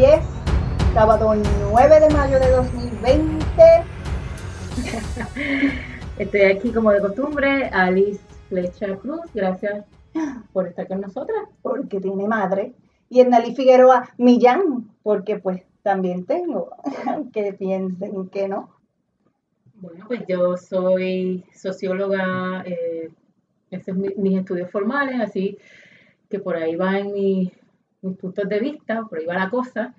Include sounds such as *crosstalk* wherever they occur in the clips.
Hoy es sábado 9 de mayo de 2020. *laughs* Estoy aquí como de costumbre, Alice Flecha Cruz, gracias por estar con nosotras. Porque tiene madre. Y Nali Figueroa Millán, porque pues también tengo, *laughs* que piensen que no. Bueno, pues yo soy socióloga, eh, esos mis estudios formales, así que por ahí van mis, mis puntos de vista, por ahí va la cosa.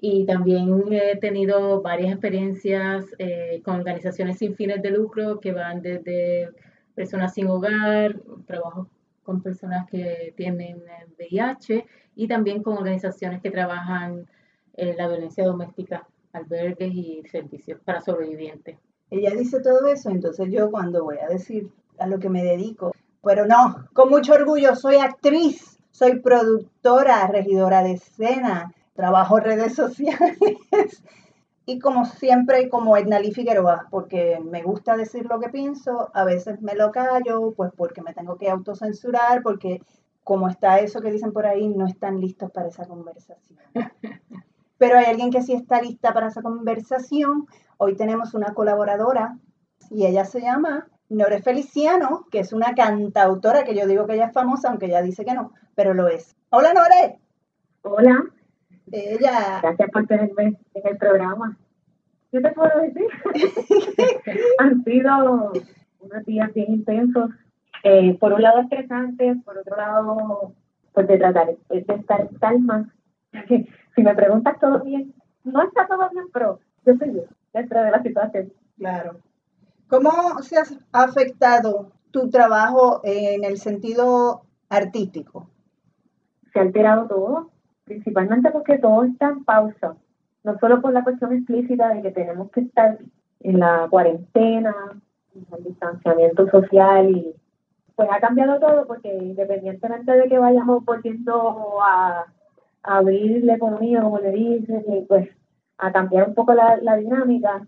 Y también he tenido varias experiencias eh, con organizaciones sin fines de lucro que van desde personas sin hogar, trabajo con personas que tienen VIH y también con organizaciones que trabajan en la violencia doméstica, albergues y servicios para sobrevivientes. Ella dice todo eso, entonces yo cuando voy a decir a lo que me dedico, pero no, con mucho orgullo, soy actriz, soy productora, regidora de escena, trabajo redes *laughs* sociales y como siempre como Ednalí Figueroa, porque me gusta decir lo que pienso, a veces me lo callo, pues porque me tengo que autocensurar, porque como está eso que dicen por ahí, no están listos para esa conversación. *laughs* Pero hay alguien que sí está lista para esa conversación. Hoy tenemos una colaboradora y ella se llama Nore Feliciano, que es una cantautora que yo digo que ella es famosa, aunque ella dice que no, pero lo es. Hola Nore. Hola. Ella. Gracias por tenerme en el programa. ¿Qué te puedo decir? *laughs* Han sido unos días bien intensos. Eh, por un lado estresantes, por otro lado, pues de tratar de estar calma. *laughs* si me preguntas todo bien, no está todo bien, pero yo estoy bien dentro de la situación. Claro. ¿Cómo se ha afectado tu trabajo en el sentido artístico? Se ha alterado todo, principalmente porque todo está en pausa, no solo por la cuestión explícita de que tenemos que estar en la cuarentena, en el distanciamiento social y pues ha cambiado todo porque independientemente de que vayamos volviendo a, abrir la economía, como le dicen, y pues a cambiar un poco la, la dinámica,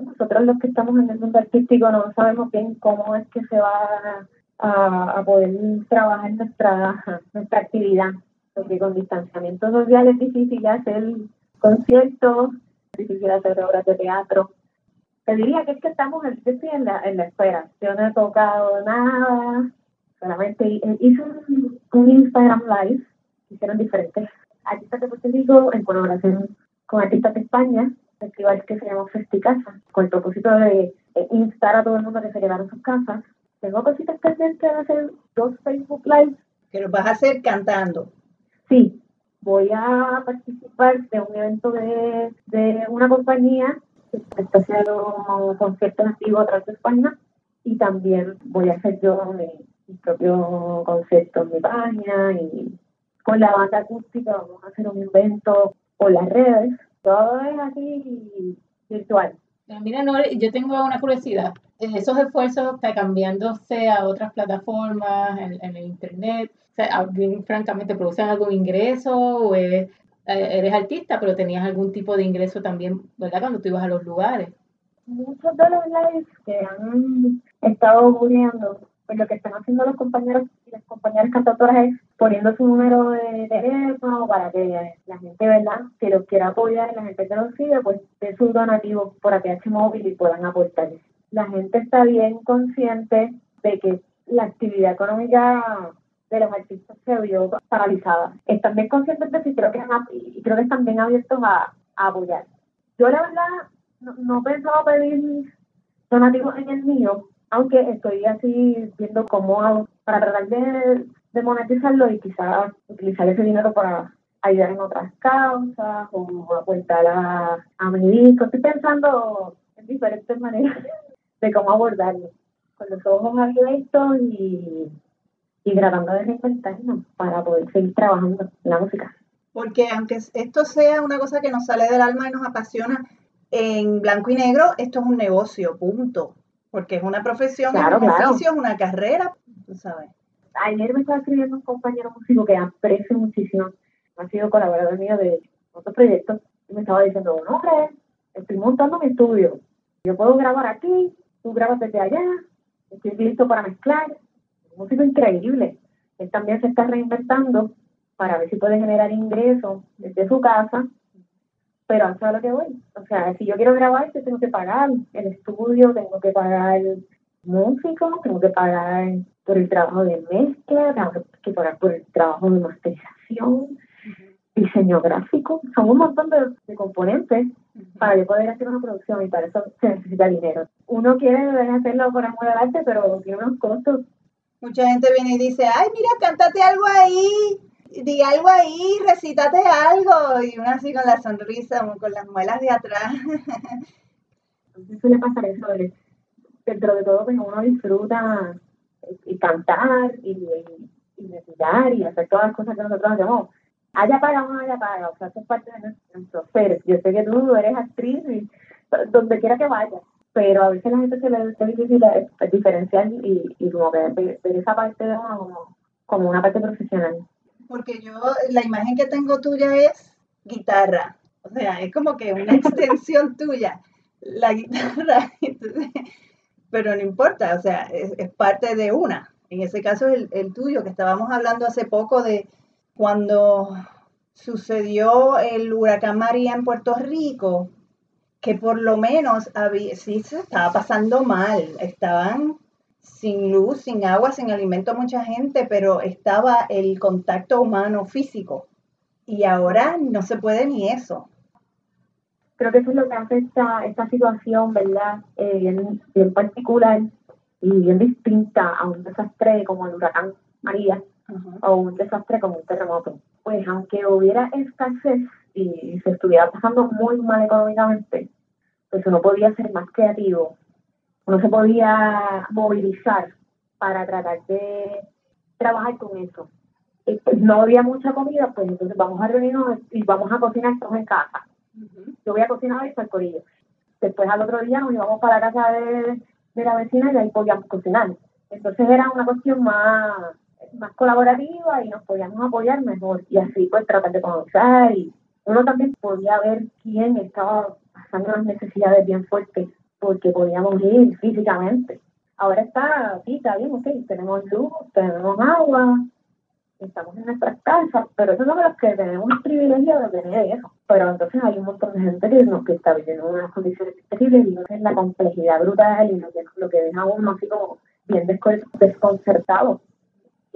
nosotros los que estamos en el mundo artístico no sabemos bien cómo es que se va a, a poder trabajar nuestra, nuestra actividad porque con distanciamiento social es difícil hacer conciertos, es difícil hacer obras de teatro. Te diría que es que estamos en, la, en la espera. Yo no he tocado nada, solamente hice un, Instagram Live, hicieron diferentes artistas de Puerto Rico en colaboración con artistas de España, festival que se llama Festicasa, con el propósito de, instar a todo el mundo que se quedara sus casas. Tengo cositas pendientes de hacer dos Facebook Live. Que los vas a hacer cantando. Sí, voy a participar de un evento de, de una compañía que está haciendo conciertos activos a través de España y también voy a hacer yo mi, propio concepto en mi página y con la banda acústica vamos a hacer un evento por las redes. Todo es así virtual. Mira, yo tengo una curiosidad. Esos esfuerzos está cambiándose a otras plataformas en, en el Internet sea, francamente, ¿producen algún ingreso o eres, eh, eres artista, pero tenías algún tipo de ingreso también, ¿verdad? Cuando tú ibas a los lugares. Muchos de los lives que han estado ocurriendo, pues lo que están haciendo los compañeros y las compañeras cantautoras es poniendo su número de teléfono para que la gente, ¿verdad? Que los quiera apoyar, la gente que los sigue, pues dé sus donativos por APH móvil y puedan aportar. La gente está bien consciente de que la actividad económica de los artistas se vio paralizada. Están bien conscientes de eso y creo que, creo que están bien abiertos a, apoyar. Yo la verdad no, no pensaba pedir donativos en el mío, aunque estoy así viendo cómo hago para tratar de, monetizarlo y quizás utilizar ese dinero para ayudar en otras causas o aportar a, a mi disco. Estoy pensando en diferentes maneras *laughs* de cómo abordarlo, con los ojos abiertos y y tratando de reinventarnos para poder seguir trabajando en la música. Porque aunque esto sea una cosa que nos sale del alma y nos apasiona, en blanco y negro esto es un negocio, punto. Porque es una profesión, es un oficio, es una carrera, tú sabes. Ayer me estaba escribiendo un compañero músico que aprecio muchísimo, ha sido colaborador mío de otros proyectos, y me estaba diciendo, no, hombre, estoy montando mi estudio, yo puedo grabar aquí, tú grabas desde allá, estoy listo para mezclar, músico increíble. Él también se está reinventando para ver si puede generar ingresos desde su casa, pero hasta lo que voy. O sea, si yo quiero grabar, yo tengo que pagar el estudio, tengo que pagar músico, tengo que pagar por el trabajo de mezcla, tengo que pagar por el trabajo de masterización, diseño gráfico, son un montón de, componentes para poder hacer una producción y para eso se necesita dinero. Uno quiere hacerlo por amor al arte, pero tiene unos costos. Mucha gente viene y dice, ay, mira, cántate algo ahí, di algo ahí, recítate algo, y uno así con la sonrisa, con las muelas de atrás. *laughs* Entonces suele pasar eso, dentro de todo, pues uno disfruta y cantar y, y, y y hacer todas las cosas que nosotros hacemos haya paga o no haya paga, o sea, eso es parte de nuestro ser. Yo sé que tú eres actriz y donde quiera que vayas, pero a veces la gente se le es difícil diferenciar y, y como ver, ver, esa parte de como, como una parte profesional. Porque yo, la imagen que tengo tuya es guitarra, o sea, es como que una *laughs* extensión tuya, la guitarra, *laughs* pero no importa, o sea, es, parte de una. En ese caso el, el tuyo, que estábamos hablando hace poco de cuando sucedió el huracán María en Puerto Rico, que por lo menos había, sí se estaba pasando mal, estaban sin luz, sin agua, sin alimento mucha gente, pero estaba el contacto humano físico. Y ahora no se puede ni eso. Creo que eso es lo que hace esta, esta situación, ¿verdad? Eh, bien, bien particular y bien distinta a un desastre como el huracán María, o un desastre como un terremoto. Pues aunque hubiera escasez y se estuviera pasando muy mal económicamente, pues uno podía ser más creativo, uno se podía movilizar para tratar de trabajar con eso. Y pues no había mucha comida, pues entonces vamos a reunirnos y vamos a cocinar todos en casa. Yo voy a cocinar y el corillo. Después al otro día nos íbamos para la casa de, de la vecina y ahí podíamos cocinar. Entonces era una cuestión más más colaborativa y nos podíamos apoyar mejor y así pues tratar de conocer y uno también podía ver quién estaba pasando las necesidades bien fuertes porque podíamos ir físicamente. Ahora está, aquí está bien, ok, tenemos luz, tenemos agua, estamos en nuestras casas, pero eso somos los que tenemos el privilegio de tener eso. Pero entonces hay un montón de gente que, nos, que está viviendo unas condiciones terribles y no es la complejidad brutal y lo que, lo que deja a uno así como bien desconcertado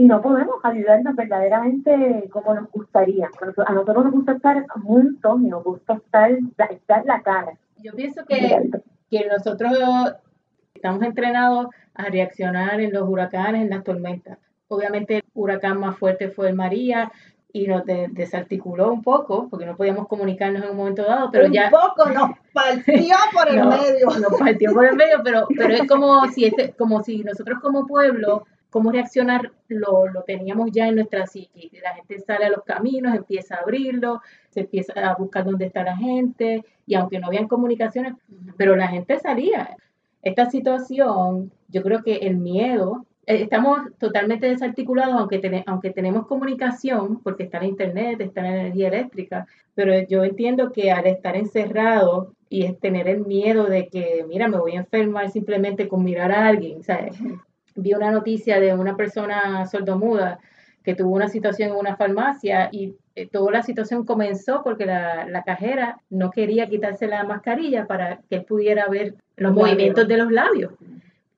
y no podemos ayudarnos verdaderamente como nos gustaría. A nosotros nos gusta estar juntos y nos gusta estar, dar la cara. Yo pienso que, que nosotros estamos entrenados a reaccionar en los huracanes, en las tormentas. Obviamente el huracán más fuerte fue el María y nos desarticuló un poco porque no podíamos comunicarnos en un momento dado, pero ya... Un poco nos partió *laughs* por el medio. Nos partió por el medio, pero, pero es como si, este, como si nosotros como pueblo cómo reaccionar lo, lo, teníamos ya en nuestra psique. La gente sale a los caminos, empieza a abrirlo, se empieza a buscar dónde está la gente, y aunque no habían comunicaciones, pero la gente salía. Esta situación, yo creo que el miedo, eh, estamos totalmente desarticulados, aunque, aunque tenemos comunicación, porque está en internet, está en energía eléctrica, pero yo entiendo que al estar encerrado y tener el miedo de que, mira, me voy a enfermar simplemente con mirar a alguien, ¿sabes? Vi una noticia de una persona sordomuda que tuvo una situación en una farmacia y eh, toda la situación comenzó porque la, cajera no quería quitarse la mascarilla para que él pudiera ver los movimientos de los labios.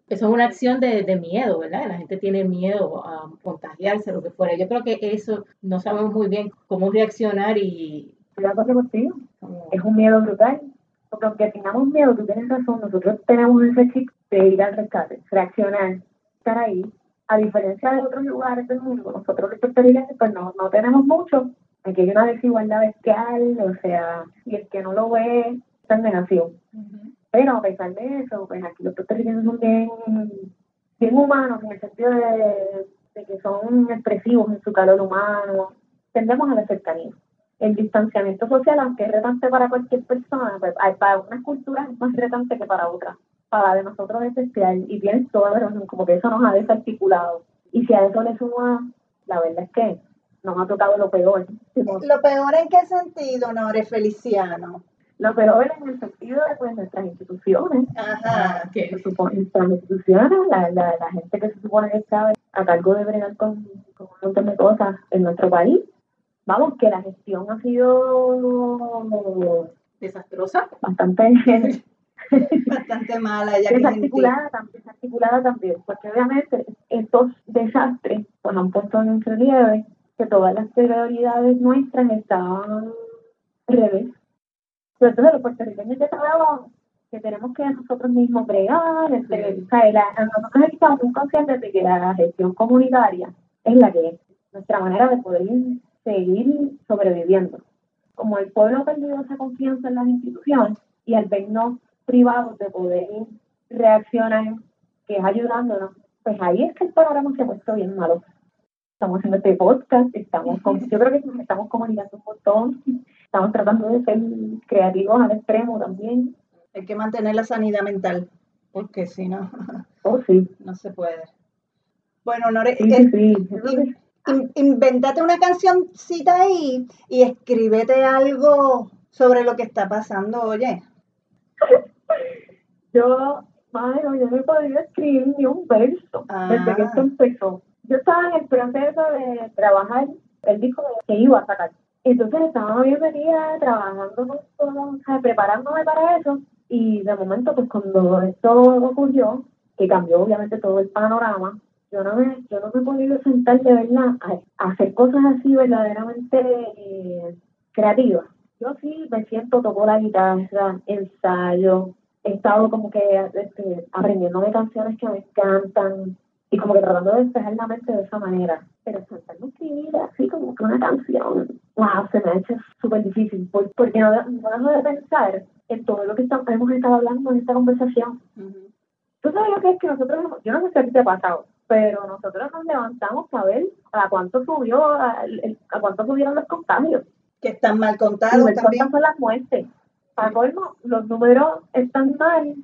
Eso es una acción de, miedo, ¿verdad? La gente tiene miedo a contagiarse, lo que fuera. Yo creo que eso no sabemos muy bien cómo reaccionar y... Es un miedo brutal. Porque aunque tengamos miedo, tú tienes razón, nosotros tenemos ese chip de ir al rescate, reaccionar, estar ahí. A diferencia de otros lugares del mundo, nosotros los puertorriqueños pues no, no tenemos mucho. Aquí hay una desigualdad bestial, o sea, y el que no lo ve está en negación. Pero a pesar de eso, pues aquí los puertorriqueños son bien, bien humanos en el sentido de, de que son expresivos en su calor humano. Tendemos a la cercanía el distanciamiento social, aunque es retante para cualquier persona, pues, para unas culturas es más retante que para otras para de nosotros especial y tienes toda la razón, como que eso nos ha desarticulado. Y si a eso le suma, la verdad es que nos ha tocado lo peor. ¿Lo peor en qué sentido, Nore Feliciano? Lo peor en el sentido de pues, nuestras instituciones. Ajá. Que nuestras instituciones, la, la, la, gente que se supone que está a cargo de bregar con, con un montón de cosas en nuestro país. Vamos, que la gestión ha sido desastrosa. bastante *laughs* Bastante mala. Ya que desarticulada, también, desarticulada también, porque obviamente estos desastres pues, han puesto en relieve que todas las prioridades nuestras estaban al revés. Sobre todo los puertorriqueños ya sabemos que tenemos que nosotros mismos bregar, este, o sea, la- nosotros estamos muy conscientes de que la gestión comunitaria es la que es nuestra manera de poder seguir sobreviviendo. Como el pueblo ha perdido esa confianza en las instituciones y al vernos privados de poder reaccionar, que es ayudándonos, pues ahí es que el panorama se ha puesto bien malo. Estamos haciendo este podcast, estamos con, yo creo que nos estamos comunicando un montón, estamos tratando de ser creativos al extremo también. Hay que mantener la sanidad mental, porque si no, *laughs* Oh, sí, no se puede. Bueno, Nore, sí, sí, sí. Yo creo que- in- invéntate una cancioncita ahí y escríbete algo sobre lo que está pasando, oye. Yo, madre, yo no he podido escribir ni un verso desde que Ah. esto empezó. Yo estaba en el proceso de trabajar el disco que iba a sacar. Entonces estaba bien metida trabajando con todo, o sea, preparándome para eso. Y de momento, pues cuando esto ocurrió, que cambió obviamente todo el panorama, yo no me, yo no me he podido sentar de verdad a, a hacer cosas así verdaderamente eh, creativas. Yo sí me siento, toco la guitarra, ensayo, he estado como que este, aprendiéndome canciones que me encantan y como que tratando de despejar la mente de esa manera. Pero sentarme a escribir así como que una canción, wow, se me ha hecho súper difícil por- porque no, no dejo de pensar en todo lo que estamos- hemos estado hablando en esta conversación. Tú sabes lo que es que nosotros, yo no sé si a ti te ha pasado, pero nosotros nos levantamos para ver a cuánto subió, a, a cuánto subieron los contagios. Que están mal Y contados ver también. son las muertes. Para colmo, los números están mal,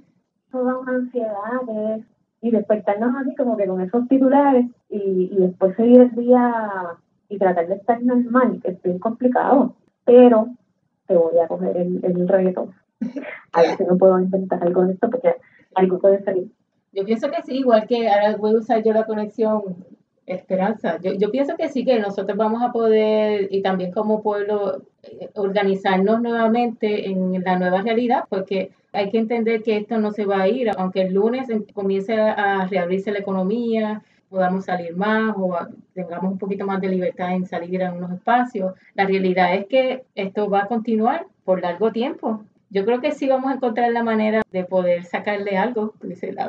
toda una ansiedad y despertarnos así como que con esos titulares y, y después seguir el día y tratar de estar normal, que es bien complicado. Pero te voy a coger el, el reto. *laughs* A ver si no puedo inventar algo de esto, porque algo puede salir. Yo pienso que sí, igual que ahora voy a usar yo la conexión esperanza. Yo, yo pienso que sí, que nosotros vamos a poder, y también como pueblo, eh, organizarnos nuevamente en la nueva realidad, porque hay que entender que esto no se va a ir, aunque el lunes comience a, reabrirse la economía, podamos salir más o tengamos un poquito más de libertad en salir a unos espacios. La realidad es que esto va a continuar por largo tiempo. Yo creo que sí vamos a encontrar la manera de poder sacarle algo,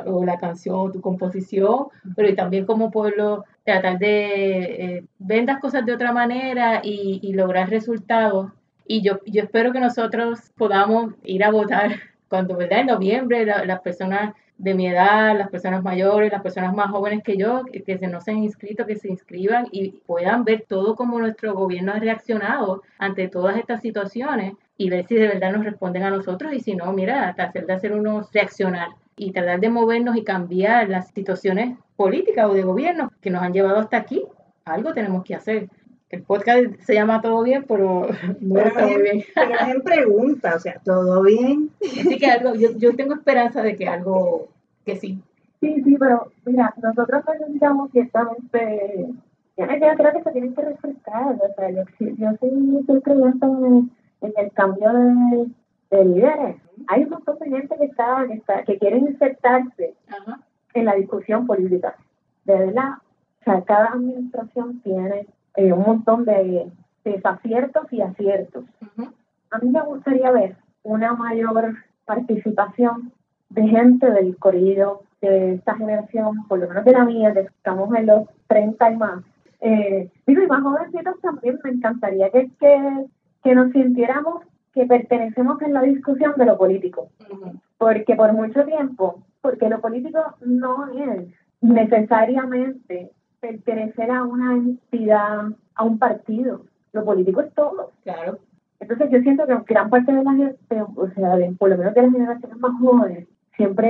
o la canción, o tu composición, pero y también como pueblo tratar de eh, ver las cosas de otra manera y, lograr resultados. Y yo, yo espero que nosotros podamos ir a votar cuando, ¿verdad? En noviembre, la- las personas de mi edad, las personas mayores, las personas más jóvenes que yo, que, que no se han inscrito, que se inscriban y puedan ver todo como nuestro gobierno ha reaccionado ante todas estas situaciones y ver si de verdad nos responden a nosotros y si no, mira, tratar de hacer unos reaccionar y tratar de movernos y cambiar las situaciones políticas o de gobierno que nos han llevado hasta aquí. Algo tenemos que hacer. El podcast se llama Todo Bien, pero *laughs* no Pero está muy es, bien. pero es en pregunta, o sea, todo bien. Así que algo, yo, yo tengo esperanza de que algo, que sí. Sí, sí, pero mira, nosotros necesitamos ciertamente, yo yo creo que se tienen que refrescar, o sea, yo, yo sí estoy creyendo en, en el cambio de, de líderes. Hay un montón de gente que está, que está, que quieren insertarse Ajá. en la discusión política. De verdad, o sea, cada administración tiene eh, un montón de desaciertos y aciertos. Ujú. A mí me gustaría ver una mayor participación de gente del corrido de esta generación, por lo menos de la mía, que estamos en los 30 y más. Eh, digo, y más jovencitos también, me encantaría que, que, que nos sintiéramos que pertenecemos en la discusión de lo político Ujú. porque por mucho tiempo, porque lo político no es necesariamente pertenecer a una entidad, a un partido. Lo político es todo. Claro. Entonces yo siento que gran parte de la gente, o sea, de- por lo menos de las generaciones más jóvenes, siempre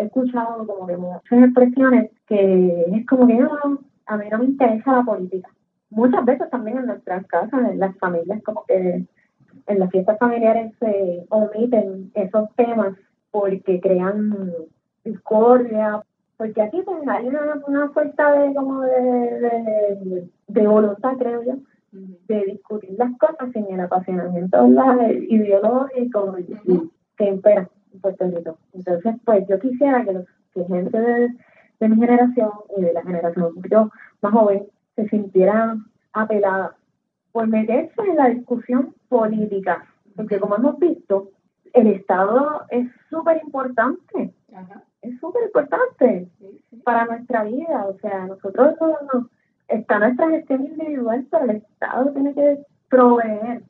he escuchado como que muchas expresiones que es como que no, a mí no me interesa la política. Muchas veces también en nuestras casas, en las familias, como que en las fiestas familiares se omiten esos temas porque crean discordia, porque aquí pues, hay una, una fuerza de como de, de, de voluntad, creo yo, de discutir las cosas sin el apasionamiento ideológico y, que impera en Puerto Rico. Entonces, pues yo quisiera que, los, que gente de, de mi generación y de la generación un poquito más joven se sintieran apeladas por meterse en la discusión política, porque como hemos visto, el Estado es súper importante, es súper importante para nuestra vida, o sea, nosotros no, está nuestra gestión individual, pero el Estado tiene que proveer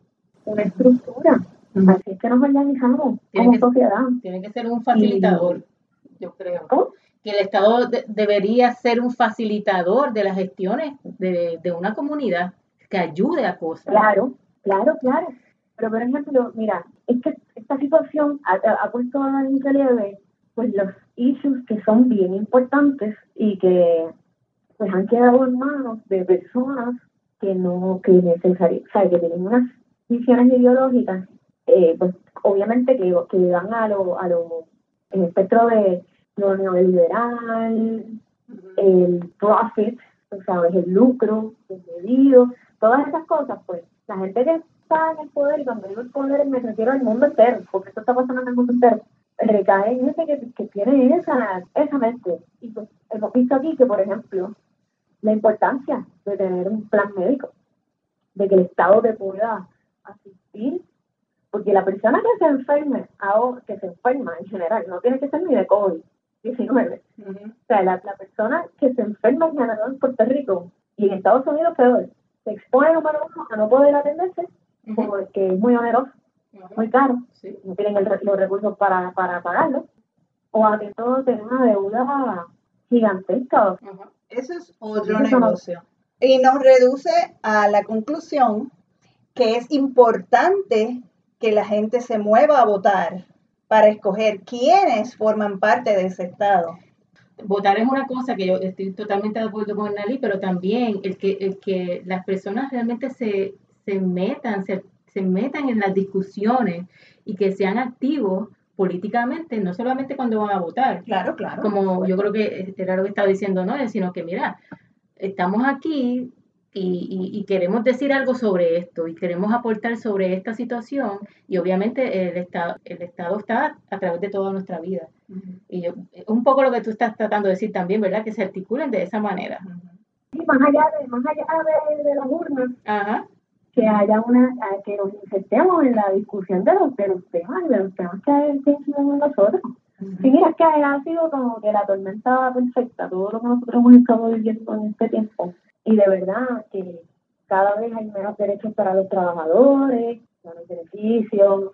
una estructura, así es que nos organizamos como sociedad. Tiene que ser un facilitador, yo creo. Que el Estado debería ser un facilitador de las gestiones de, de una comunidad que ayude a cosas. Claro, claro, claro. Pero, por ejemplo, mira, es que esta situación ha, puesto en relieve pues los issues que son bien importantes y que pues han quedado en manos de personas que no, que necesariamente, o sea, que tienen unas visiones ideológicas, eh, pues obviamente que, que van a lo, a lo, el espectro de lo neoliberal, el profit, o sea, el lucro desmedido, todas esas cosas, pues la gente que está en el poder, y cuando digo el poder me refiero al mundo entero, porque esto está pasando en el mundo entero, recae en gente que, que tiene esa, esa mente. Y pues hemos visto aquí que, por ejemplo, la importancia de tener un plan médico, de que el Estado te pueda asistir, porque la persona que se enferme, que se enferma en general, no tiene que ser ni de COVID-19. O sea, la, la, persona que se enferma en general en Puerto Rico y en Estados Unidos peor, se expone número uno a no poder atenderse porque es muy oneroso, muy caro, no tienen los recursos para, para pagarlo, o a que todo tenga una deuda gigantesca. Eso es otro negocio. Y nos reduce a la conclusión que es importante que la gente se mueva a votar para escoger quiénes forman parte de ese Estado. Votar es una cosa que yo estoy totalmente de acuerdo con Nali, pero también el que, el que las personas realmente se, se metan, se, se metan en las discusiones y que sean activos políticamente, no solamente cuando van a votar. Claro, claro. Como yo creo que era lo que estaba diciendo no sino que mira, estamos aquí y, queremos decir algo sobre esto y queremos aportar sobre esta situación y obviamente el Estado, el Estado está a través de toda nuestra vida. Y yo, un poco lo que tú estás tratando de decir también, ¿verdad? Que se articulen de esa manera. Sí, más allá de, más allá de, las urnas, que haya una, que nos insertemos en la discusión de los, de los temas, de los temas que hay en nosotros. Sí, mira, es que ha sido como que la tormenta perfecta, todo lo que nosotros hemos estado viviendo en este tiempo y de verdad que cada vez hay menos derechos para los trabajadores, menos beneficios.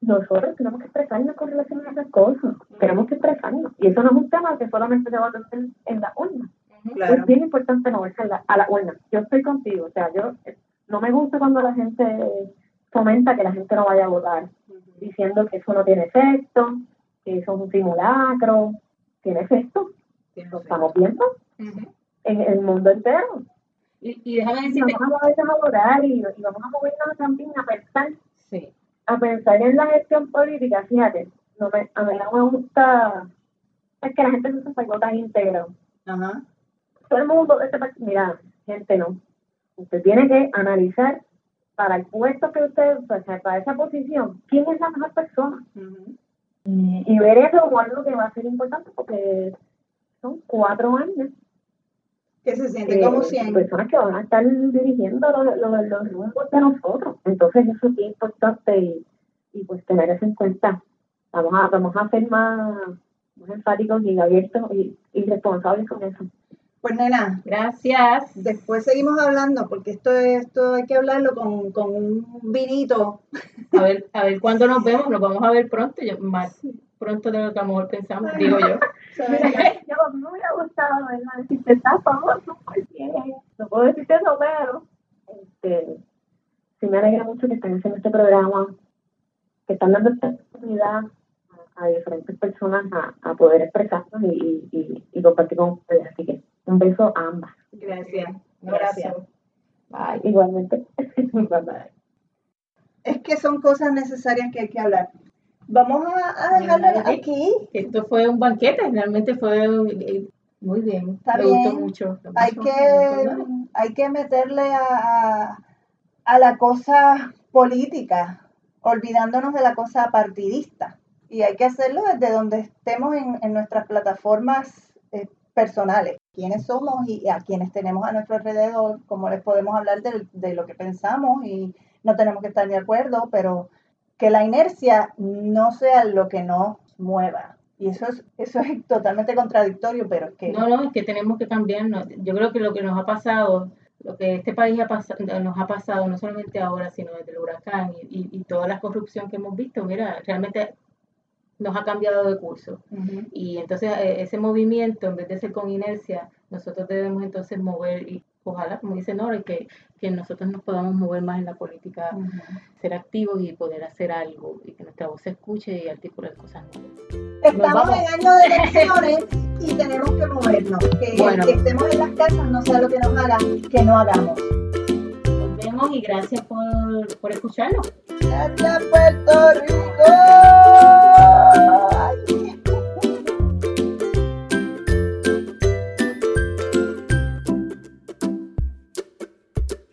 Nosotros tenemos que expresarnos con relación a esas cosas, tenemos que expresarnos. Y eso no es un tema que solamente se va a hacer en la urna. Es bien importante moverse a la, a la urna. Yo estoy contigo, o sea, yo no me gusta cuando la gente comenta que la gente no vaya a votar, diciendo que eso no tiene efecto, que eso es un simulacro. Tiene efecto, lo estamos viendo en el mundo entero. Y, y déjame decirte... vamos a a y, y, vamos a movernos también a pensar, sí. a pensar en la gestión política, fíjate, no me, a mí no me gusta, es que la gente se sienta tan íntegro. Ajá. Todo el mundo, este, mira, gente no, usted tiene que analizar para el puesto que usted, para esa posición, quién es la mejor persona. y, y, ver eso como algo que va a ser importante porque son cuatro años que se sienten como siempre. Personas que van a estar dirigiendo los, los, los rumbos de nosotros. Entonces eso es importante y, y, pues tener eso en cuenta. Vamos a, vamos a ser más, más enfáticos y abiertos y, y responsables con eso. Pues nena, gracias. Después seguimos hablando porque esto esto hay que hablarlo con, con un vinito. A ver, a ver cuándo nos vemos, nos vamos a ver pronto, yo, más pronto de lo que a lo mejor pensamos, digo yo. *laughs* yo me hubiera gustado, ¿verdad? Decirte, está famoso, no puedo decirte eso, pero este, sí me alegra mucho que estén haciendo este programa, que están dando esta oportunidad a, diferentes personas a, a poder expresarnos y, y, y compartir con ustedes. Así que un beso a ambas. Gracias. Gracias. Bye. Igualmente. *laughs* Es que son cosas necesarias que hay que hablar. Vamos a, a dejarlo aquí. Esto fue un banquete, realmente fue eh, muy bien. Está Me gustó mucho. Hay que, hay que meterle a, a la cosa política, olvidándonos de la cosa partidista. Y hay que hacerlo desde donde estemos en, en nuestras plataformas personales. Quiénes somos y a quienes tenemos a nuestro alrededor, cómo les podemos hablar de, de lo que pensamos y no tenemos que estar de acuerdo, pero que la inercia no sea lo que nos mueva. Y eso es, eso es *laughs* totalmente contradictorio, pero es que... No, no, es que tenemos que cambiarnos. Yo creo que lo que nos ha pasado, lo que este país ha nos ha pasado, no solamente ahora, sino desde el huracán y, y, toda la corrupción que hemos visto, mira, realmente nos ha cambiado de curso. Y entonces eh, ese movimiento, en vez de ser con inercia, nosotros debemos entonces mover y ojalá, como dice Nora, que, que nosotros nos podamos mover más en la política, ser activos y poder hacer algo y que nuestra voz se escuche y articular cosas Estamos en año de elecciones y tenemos que movernos. Que, que estemos en las casas no sea lo que nos hagan, que no hagamos. Nos vemos y gracias por, por escucharnos. Gracias, Puerto Rico.